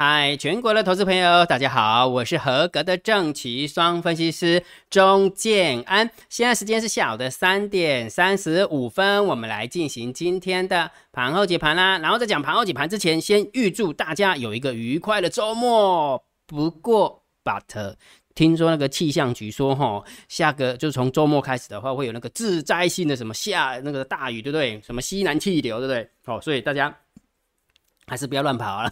嗨，全国的投资朋友，大家好，我是合格的正奇双分析师钟建安。现在时间是下午的三点三十五分，我们来进行今天的盘后解盘啦。然后在讲盘后解盘之前，先预祝大家有一个愉快的周末。不过，but 听说那个气象局说，哈，下个就从周末开始的话，会有那个致灾性的什么下那个大雨，对不对？什么西南气流，对不对？哦，所以大家。还是不要乱跑了。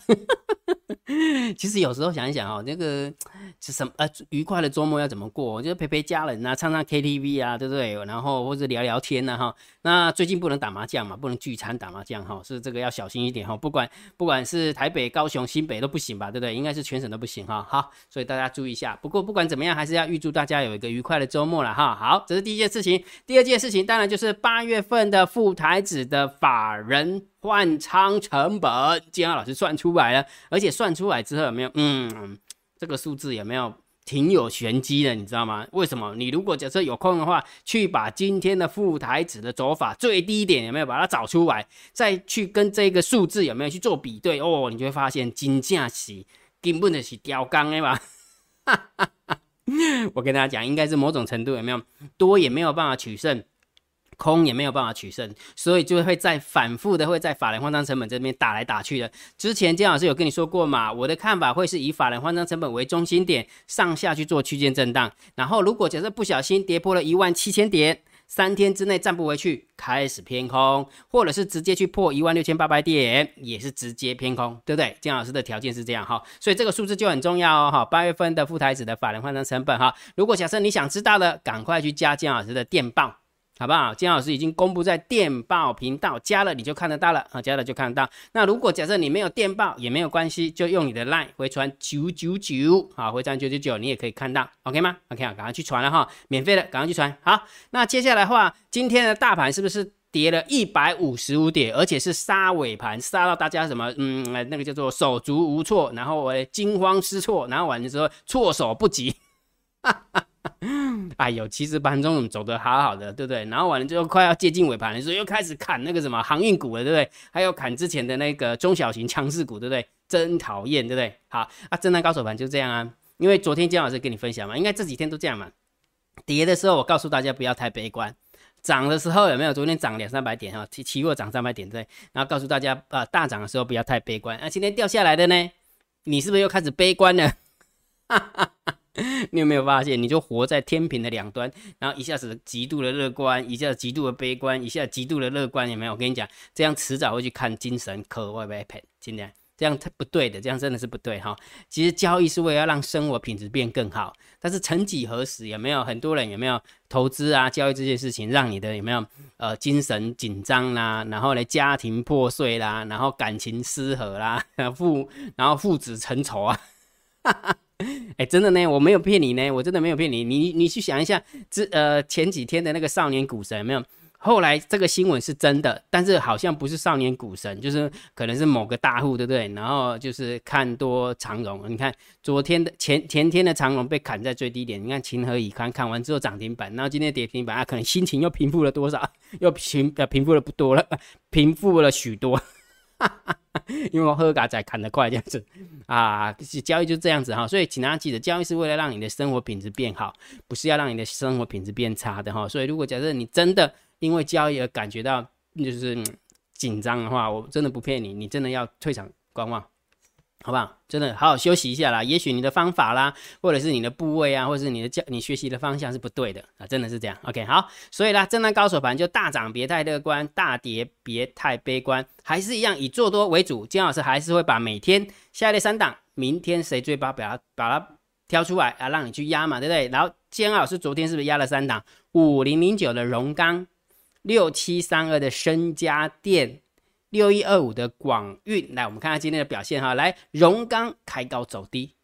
其实有时候想一想哦，那个是什么呃，愉快的周末要怎么过？就是陪陪家人啊，唱唱 KTV 啊，对不对？然后或者聊聊天呐，哈。那最近不能打麻将嘛，不能聚餐打麻将哈，是这个要小心一点哈。不管不管是台北、高雄、新北都不行吧，对不对？应该是全省都不行哈。好，所以大家注意一下。不过不管怎么样，还是要预祝大家有一个愉快的周末了哈。好，这是第一件事情。第二件事情当然就是八月份的副台子的法人。换仓成本，金安老师算出来了，而且算出来之后有没有？嗯，这个数字有没有挺有玄机的？你知道吗？为什么？你如果假设有空的话，去把今天的副台子的走法最低点有没有把它找出来，再去跟这个数字有没有去做比对？哦，你就会发现金价是根本就是吊钢的嘛。我跟大家讲，应该是某种程度有没有多也没有办法取胜。空也没有办法取胜，所以就会在反复的会在法人换仓成本这边打来打去的。之前姜老师有跟你说过嘛，我的看法会是以法人换仓成本为中心点上下去做区间震荡，然后如果假设不小心跌破了一万七千点，三天之内站不回去，开始偏空，或者是直接去破一万六千八百点，也是直接偏空，对不对？姜老师的条件是这样哈，所以这个数字就很重要哦哈。八月份的副台子的法人换仓成本哈，如果假设你想知道的，赶快去加姜老师的电报。好不好？金老师已经公布在电报频道，加了你就看得到了啊，加了就看得到。那如果假设你没有电报也没有关系，就用你的 line 回传九九九，好，回传九九九，你也可以看到，OK 吗？OK 啊，赶快去传了哈，免费的，赶快去传。好，那接下来的话，今天的大盘是不是跌了一百五十五点，而且是杀尾盘，杀到大家什么？嗯，那个叫做手足无措，然后我惊慌失措，然后完了之后措手不及。哈哈。哎呦，其实盘中走得好好的，对不对？然后完了之后快要接近尾盘的时候，又开始砍那个什么航运股了，对不对？还有砍之前的那个中小型强势股，对不对？真讨厌，对不对？好啊，震荡高手盘就这样啊。因为昨天姜老师跟你分享嘛，应该这几天都这样嘛。跌的时候我告诉大家不要太悲观，涨的时候有没有？昨天涨两三百点哈，期期货涨三百点对。然后告诉大家啊，大涨的时候不要太悲观。那今天掉下来的呢？你是不是又开始悲观了？你有没有发现，你就活在天平的两端，然后一下子极度的乐观，一下子极度的悲观，一下极度的乐观，有没有？我跟你讲，这样迟早会去看精神科，会不会赔？今天这样不对的，这样真的是不对哈。其实交易是为了让生活品质变更好，但是曾几何时，有没有很多人有没有投资啊、交易这件事情，让你的有没有呃精神紧张啦，然后呢家庭破碎啦，然后感情失和啦，父然后父子成仇啊。哎，真的呢，我没有骗你呢，我真的没有骗你。你你去想一下，这呃前几天的那个少年股神有没有？后来这个新闻是真的，但是好像不是少年股神，就是可能是某个大户，对不对？然后就是看多长荣，你看昨天的前前天的长荣被砍在最低点，你看情何以堪？砍完之后涨停板，然后今天跌停板，啊，可能心情又平复了多少？又平呃平复了不多了，平复了许多。因为我喝嘎仔砍得快这样子啊，交易就这样子哈，所以请大家记得，交易是为了让你的生活品质变好，不是要让你的生活品质变差的哈。所以如果假设你真的因为交易而感觉到就是紧张的话，我真的不骗你，你真的要退场观望。好不好？真的好好休息一下啦。也许你的方法啦，或者是你的部位啊，或者是你的教你学习的方向是不对的啊，真的是这样。OK，好，所以啦，震荡高手盘就大涨别太乐观，大跌别太悲观，还是一样以做多为主。金老师还是会把每天下列三档，明天谁追八，把它把它挑出来啊，让你去压嘛，对不对？然后金老师昨天是不是压了三档？五零零九的荣钢，六七三二的深家电。六一二五的广运，来我们看看今天的表现哈。来，荣钢开高走低，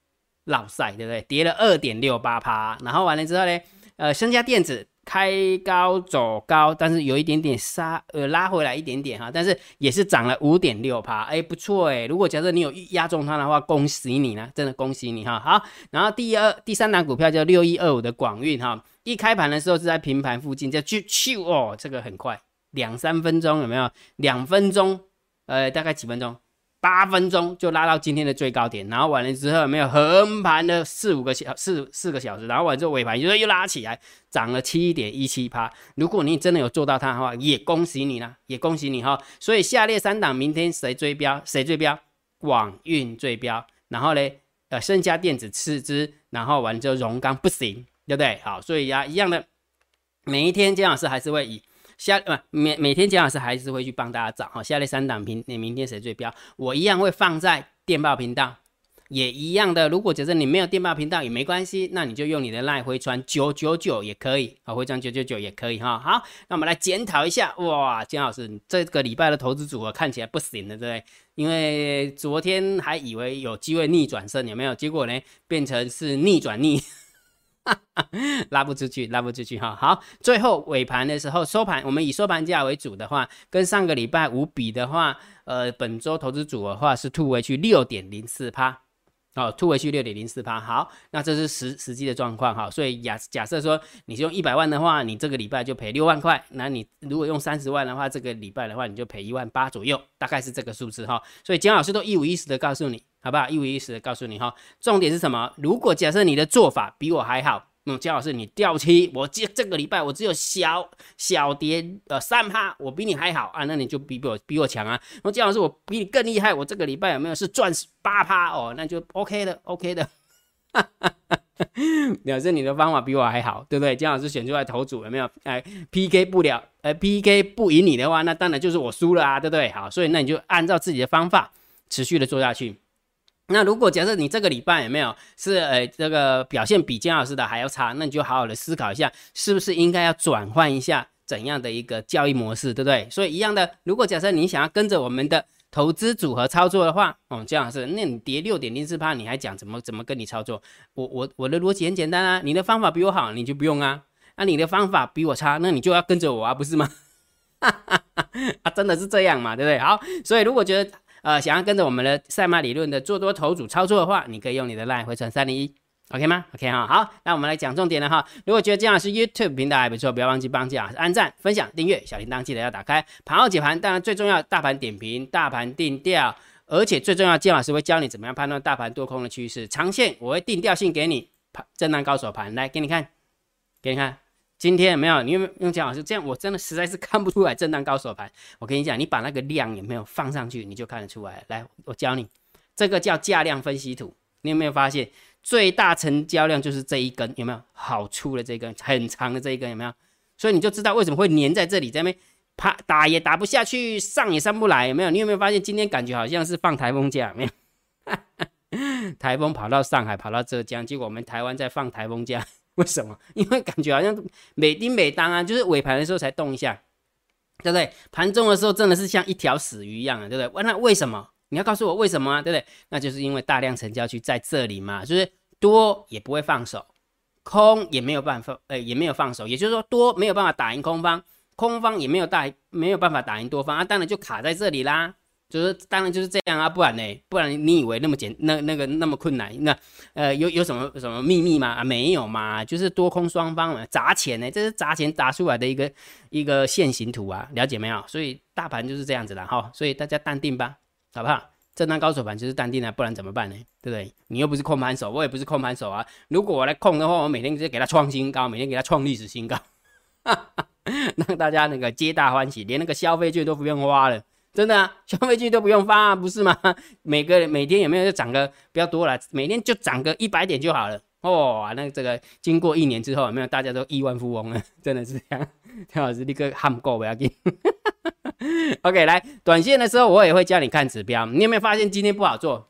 老赛对不对？跌了二点六八趴。然后完了之后呢，呃，升家电子开高走高，但是有一点点杀，呃，拉回来一点点哈，但是也是涨了五点六趴，哎，不错哎。如果假设你有压中它的话，恭喜你呢，真的恭喜你哈。好，然后第二、第三档股票叫六一二五的广运哈，一开盘的时候是在平盘附近，就去去哦，这个很快。两三分钟有没有？两分钟，呃，大概几分钟？八分钟就拉到今天的最高点，然后完了之后有没有横盘了四五个小四四个小时，然后完之后尾盘又又拉起来，涨了七点一七趴。如果你真的有做到它的话，也恭喜你啦，也恭喜你哈。所以下列三档明天谁追标？谁追标？广运追标，然后呢，呃，盛家电子次之，然后完之后荣钢不行，对不对？好，所以呀，一样的，每一天姜老师还是会以。下呃每每天姜老师还是会去帮大家找哈，下列三档平你明天谁最标，我一样会放在电报频道，也一样的。如果假设你没有电报频道也没关系，那你就用你的赖回传九九九也可以啊，回传九九九也可以哈。好，那我们来检讨一下，哇，姜老师这个礼拜的投资组合看起来不行了，对不对？因为昨天还以为有机会逆转胜，有没有？结果呢，变成是逆转逆。拉不出去，拉不出去哈。好，最后尾盘的时候收盘，我们以收盘价为主的话，跟上个礼拜五比的话，呃，本周投资组的话是吐回去六点零四趴，哦，吐回去六点零四趴。好，那这是实实际的状况哈。所以假假设说你用一百万的话，你这个礼拜就赔六万块。那你如果用三十万的话，这个礼拜的话你就赔一万八左右，大概是这个数字哈。所以姜老师都一五一十的告诉你。好不好？一五一十的告诉你哈，重点是什么？如果假设你的做法比我还好，嗯，姜老师你掉期，我这这个礼拜我只有小小跌呃三趴，我比你还好啊，那你就比比我比我强啊。那姜老师我比你更厉害，我这个礼拜有没有是赚八趴哦？那就 OK 的，OK 的，表示你的方法比我还好，对不对？姜老师选出来投组有没有？哎，PK 不了，呃，PK 不赢你的话，那当然就是我输了啊，对不对？好，所以那你就按照自己的方法持续的做下去。那如果假设你这个礼拜有没有是呃这个表现比姜老师的还要差，那你就好好的思考一下，是不是应该要转换一下怎样的一个交易模式，对不对？所以一样的，如果假设你想要跟着我们的投资组合操作的话，哦，姜老师，那你跌六点零四趴，你还讲怎么怎么跟你操作？我我我的逻辑很简单啊，你的方法比我好，你就不用啊；那你的方法比我差，那你就要跟着我啊，不是吗？啊，真的是这样嘛，对不对？好，所以如果觉得。呃，想要跟着我们的赛马理论的做多头组操作的话，你可以用你的 line 回传三零一，OK 吗？OK 哈，好，那我们来讲重点了哈。如果觉得姜老师 YouTube 平台还不错，不要忘记帮姜老师按赞、分享、订阅，小铃铛记得要打开。盘后解盘，当然最重要，大盘点评、大盘定调，而且最重要，姜老师会教你怎么样判断大盘多空的趋势，长线我会定调性给你，盘震荡高手盘来给你看，给你看。今天有没有？你有没有用姜老师这样？我真的实在是看不出来震荡高手盘。我跟你讲，你把那个量有没有放上去，你就看得出来。来，我教你，这个叫价量分析图。你有没有发现最大成交量就是这一根？有没有好粗的这根，很长的这一根？有没有？所以你就知道为什么会粘在这里，这边啪打也打不下去，上也上不来。有没有？你有没有发现今天感觉好像是放台风假？没有？台风跑到上海，跑到浙江，结果我们台湾在放台风假。为什么？因为感觉好像每丁每当啊，就是尾盘的时候才动一下，对不对？盘中的时候真的是像一条死鱼一样啊，对不对？那为什么？你要告诉我为什么啊，对不对？那就是因为大量成交区在这里嘛，就是多也不会放手，空也没有办法，呃，也没有放手，也就是说多没有办法打赢空方，空方也没有大没有办法打赢多方啊，当然就卡在这里啦。就是当然就是这样啊，不然呢？不然你以为那么简那那个那么困难？那呃有有什么什么秘密吗？啊没有嘛，就是多空双方嘛砸钱呢，这是砸钱砸出来的一个一个线形图啊，了解没有？所以大盘就是这样子的哈，所以大家淡定吧，好不好？震荡高手盘就是淡定啊，不然怎么办呢？对不对？你又不是控盘手，我也不是控盘手啊。如果我来控的话，我每天直接给他创新高，每天给他创历史新高，让大家那个皆大欢喜，连那个消费券都不用花了。真的啊，消费券都不用发，不是吗？每个每天有没有就涨个不要多了，每天就涨个一百点就好了。哇，那这个经过一年之后，有没有大家都亿万富翁了？真的是这样，田老师立刻喊够不要紧。OK，来短线的时候我也会教你看指标。你有没有发现今天不好做？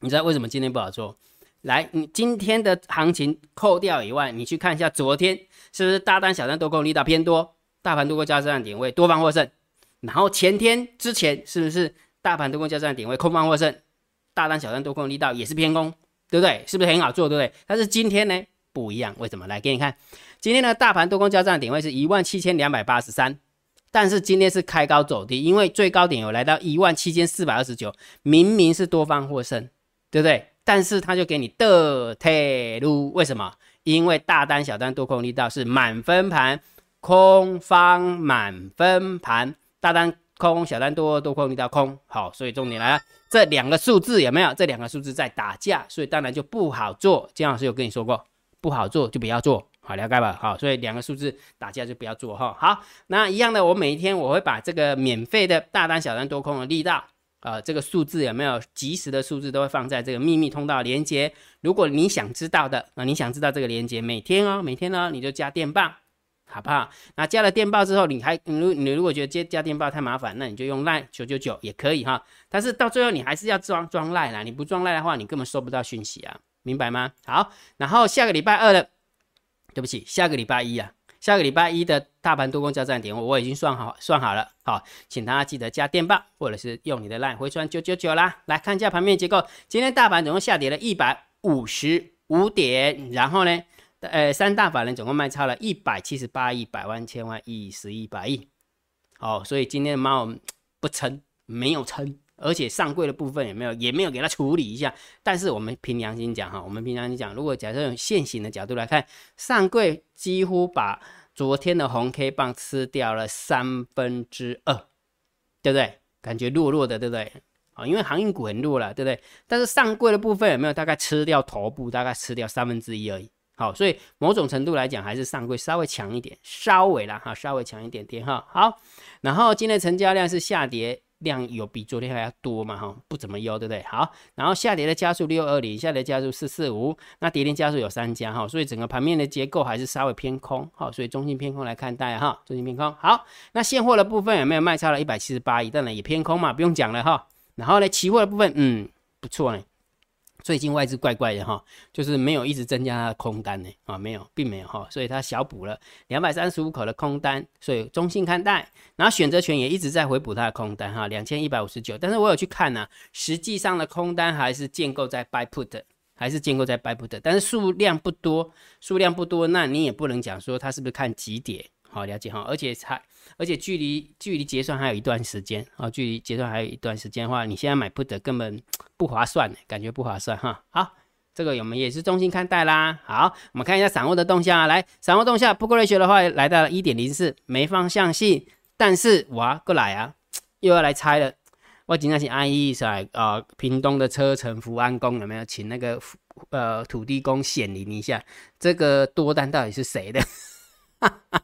你知道为什么今天不好做？来，你今天的行情扣掉以外，你去看一下昨天是不是大单小单都空力道偏多，大盘多过加上点位，多方获胜。然后前天之前是不是大盘多空交战点位空方获胜，大单小单多空力道也是偏空，对不对？是不是很好做，对不对？但是今天呢不一样，为什么？来给你看，今天的大盘多空交战点位是一万七千两百八十三，但是今天是开高走低，因为最高点有来到一万七千四百二十九，明明是多方获胜，对不对？但是他就给你的退路，为什么？因为大单小单多空力道是满分盘，空方满分盘。大单空，小单多，多空力道空。好，所以重点来了，这两个数字有没有？这两个数字在打架，所以当然就不好做。姜老师有跟你说过，不好做就不要做，好了解吧？好，所以两个数字打架就不要做哈。好，那一样的，我每一天我会把这个免费的大单、小单、多空的力道。呃，这个数字有没有及时的数字都会放在这个秘密通道连接。如果你想知道的，那你想知道这个连接，每天哦，每天呢你就加电棒，好不好？那加了电报之后，你还你如你如果觉得接加电报太麻烦，那你就用 Line 九九九也可以哈。但是到最后你还是要装装赖啦，你不装赖的话，你根本收不到讯息啊，明白吗？好，然后下个礼拜二的，对不起，下个礼拜一啊。下个礼拜一的大盘多空交战点，我已经算好算好了，好，请大家记得加电报或者是用你的 line 回传九九九啦。来看一下盘面结构，今天大盘总共下跌了一百五十五点，然后呢，呃，三大法人总共卖超了一百七十八亿，百万、千万、亿、十亿、百亿。好，所以今天的猫不撑，没有撑，而且上柜的部分也没有，也没有给它处理一下。但是我们凭良心讲哈，我们凭良心讲，如果假设用现行的角度来看，上柜几乎把昨天的红 K 棒吃掉了三分之二，对不对？感觉弱弱的，对不对？啊，因为航运股很弱了，对不对？但是上柜的部分有没有大概吃掉头部，大概吃掉三分之一而已。好，所以某种程度来讲，还是上柜稍微强一点，稍微啦哈，稍微强一点点哈。好，然后今天成交量是下跌。量有比昨天还要多嘛？哈，不怎么优，对不对？好，然后下跌的加速六二零，下跌加速四四五，那跌停加速有三家哈，所以整个盘面的结构还是稍微偏空，哈，所以中性偏空来看待哈，中性偏空。好，那现货的部分有没有卖超了一百七十八亿？当然也偏空嘛，不用讲了哈。然后呢，期货的部分，嗯，不错呢。最近外资怪怪的哈，就是没有一直增加它的空单呢啊，没有，并没有哈，所以它小补了两百三十五口的空单，所以中性看待。然后选择权也一直在回补它的空单哈，两千一百五十九。但是我有去看呢，实际上的空单还是建构在 buy put，还是建构在 buy put，但是数量不多，数量不多，那你也不能讲说它是不是看几点。好了解哈，而且还而且距离距离结算还有一段时间啊，距离结算还有一段时间的话，你现在买 put 根本不划算，感觉不划算哈。好，这个我们也是中心看待啦。好，我们看一下散户的动向啊，来，散户动向不过瑞学的话来到了一点零四，没方向性，但是哇，过来啊，又要来猜了。我今天请安逸在啊，屏东的车城福安宫有没有请那个呃土地公显灵一下？这个多单到底是谁的？哈 哈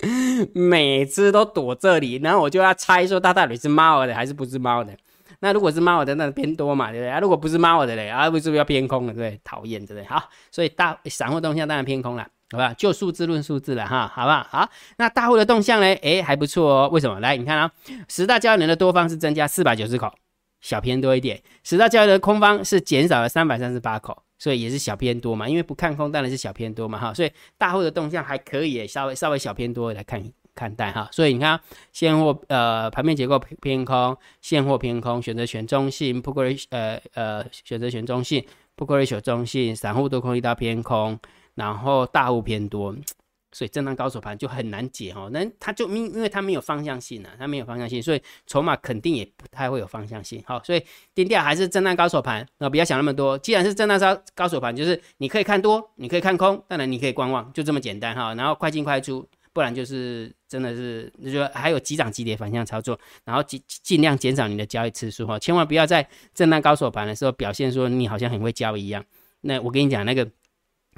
每次都躲这里，然后我就要猜说它到底是猫的还是不是猫的。那如果是猫的，那偏多嘛，对不对？啊，如果不是猫的嘞，啊，是不是要偏空了，对不对？讨厌，对不对？好，所以大散户动向当然偏空了，好吧？就数字论数字了哈，好不好？好，那大户的动向呢？诶，还不错哦。为什么？来，你看啊，十大交易人的多方是增加四百九十口，小偏多一点；十大交易人的空方是减少了三百三十八口。所以也是小偏多嘛，因为不看空当然是小偏多嘛哈，所以大户的动向还可以，稍微稍微小偏多来看看待哈。所以你看现货呃盘面结构偏空，现货偏空，选择选中性，不过呃呃选择选中性，不过选中性，散户多空一刀偏空，然后大户偏多。所以震荡高手盘就很难解哈，那它就因因为它没有方向性啊，它没有方向性，所以筹码肯定也不太会有方向性。好，所以定调还是震荡高手盘，那不要想那么多。既然是震荡高高手盘，就是你可以看多，你可以看空，当然你可以观望，就这么简单哈。然后快进快出，不然就是真的是就说还有急涨急跌反向操作，然后尽尽量减少你的交易次数哈，千万不要在震荡高手盘的时候表现说你好像很会交易一样。那我跟你讲那个。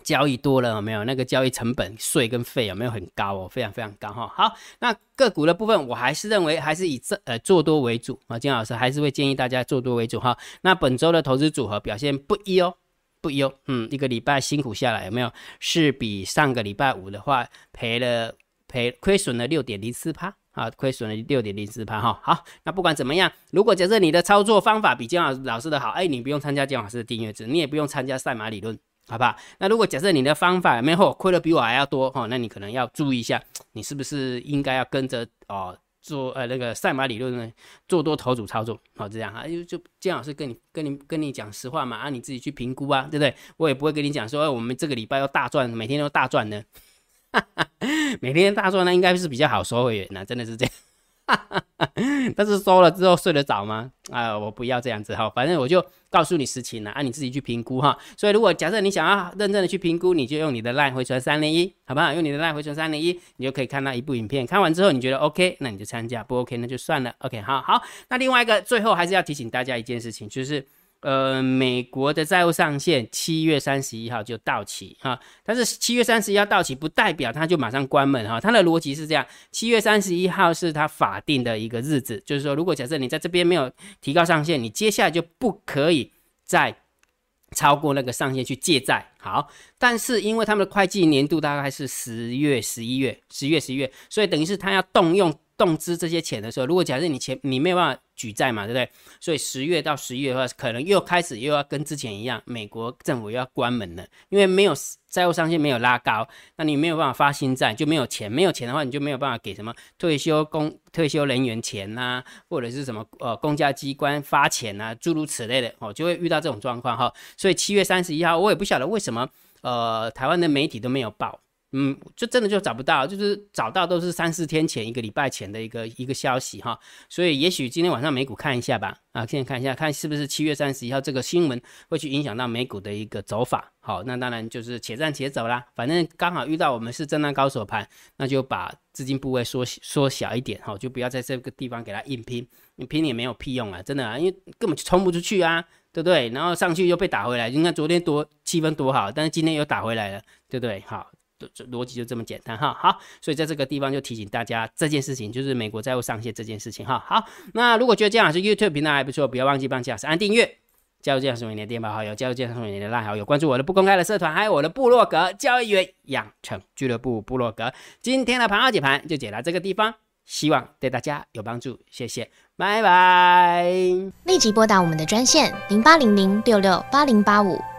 交易多了有没有？那个交易成本税跟费有没有很高哦？非常非常高哈。好，那个股的部分，我还是认为还是以这呃做多为主啊。金老师还是会建议大家做多为主哈。那本周的投资组合表现不优不优，嗯，一个礼拜辛苦下来有没有？是比上个礼拜五的话赔了赔亏损了六点零四趴啊，亏损了六点零四趴哈。好，那不管怎么样，如果假设你的操作方法比金老老师的好，哎，你不用参加金老师的订阅制，你也不用参加赛马理论。好不好？那如果假设你的方法没有亏的比我还要多哈，那你可能要注意一下，你是不是应该要跟着哦做呃那个赛马理论呢，做多头主操作，好这样哈，就就姜老师跟你跟你跟你讲实话嘛，啊你自己去评估啊，对不对？我也不会跟你讲说我们这个礼拜要大赚，每天都大赚呢，每天大赚呢应该是比较好收会员呐，真的是这样。但是收了之后睡得着吗？啊，我不要这样子哈，反正我就告诉你实情了，啊，你自己去评估哈。所以如果假设你想要认真的去评估，你就用你的 line 回传三零一，好不好？用你的 line 回传三零一，你就可以看到一部影片。看完之后你觉得 OK，那你就参加；不 OK 那就算了。OK，好好。那另外一个最后还是要提醒大家一件事情，就是。呃，美国的债务上限七月三十一号就到期哈，但是七月三十一号到期不代表它就马上关门哈，它的逻辑是这样，七月三十一号是它法定的一个日子，就是说，如果假设你在这边没有提高上限，你接下来就不可以再超过那个上限去借债。好，但是因为他们的会计年度大概是十月、十一月、十月、十一月，所以等于是他要动用。动资这些钱的时候，如果假设你钱你没有办法举债嘛，对不对？所以十月到十一月的话，可能又开始又要跟之前一样，美国政府又要关门了，因为没有债务上限没有拉高，那你没有办法发新债，就没有钱，没有钱的话，你就没有办法给什么退休工、退休人员钱呐，或者是什么呃公家机关发钱呐，诸如此类的哦，就会遇到这种状况哈。所以七月三十一号，我也不晓得为什么呃台湾的媒体都没有报。嗯，就真的就找不到，就是找到都是三四天前、一个礼拜前的一个一个消息哈，所以也许今天晚上美股看一下吧，啊，现在看一下，看是不是七月三十一号这个新闻会去影响到美股的一个走法。好，那当然就是且战且走啦，反正刚好遇到我们是震荡高手盘，那就把资金部位缩缩小一点哈，就不要在这个地方给它硬拼，你拼也没有屁用啊，真的啊，因为根本就冲不出去啊，对不对？然后上去又被打回来，你看昨天多气氛多好，但是今天又打回来了，对不对？好。逻辑就这么简单哈，好，所以在这个地方就提醒大家这件事情，就是美国债务上限这件事情哈。好，那如果觉得这样是 YouTube 频道还不错，不要忘记帮姜老师按订阅，加入姜老师为你的电报好友，加入姜老师为你的拉好友，关注我的不公开的社团，还有我的部落格交易员养成俱乐部部落格。今天的盘号解盘就解到这个地方，希望对大家有帮助，谢谢，拜拜。立即拨打我们的专线零八零零六六八零八五。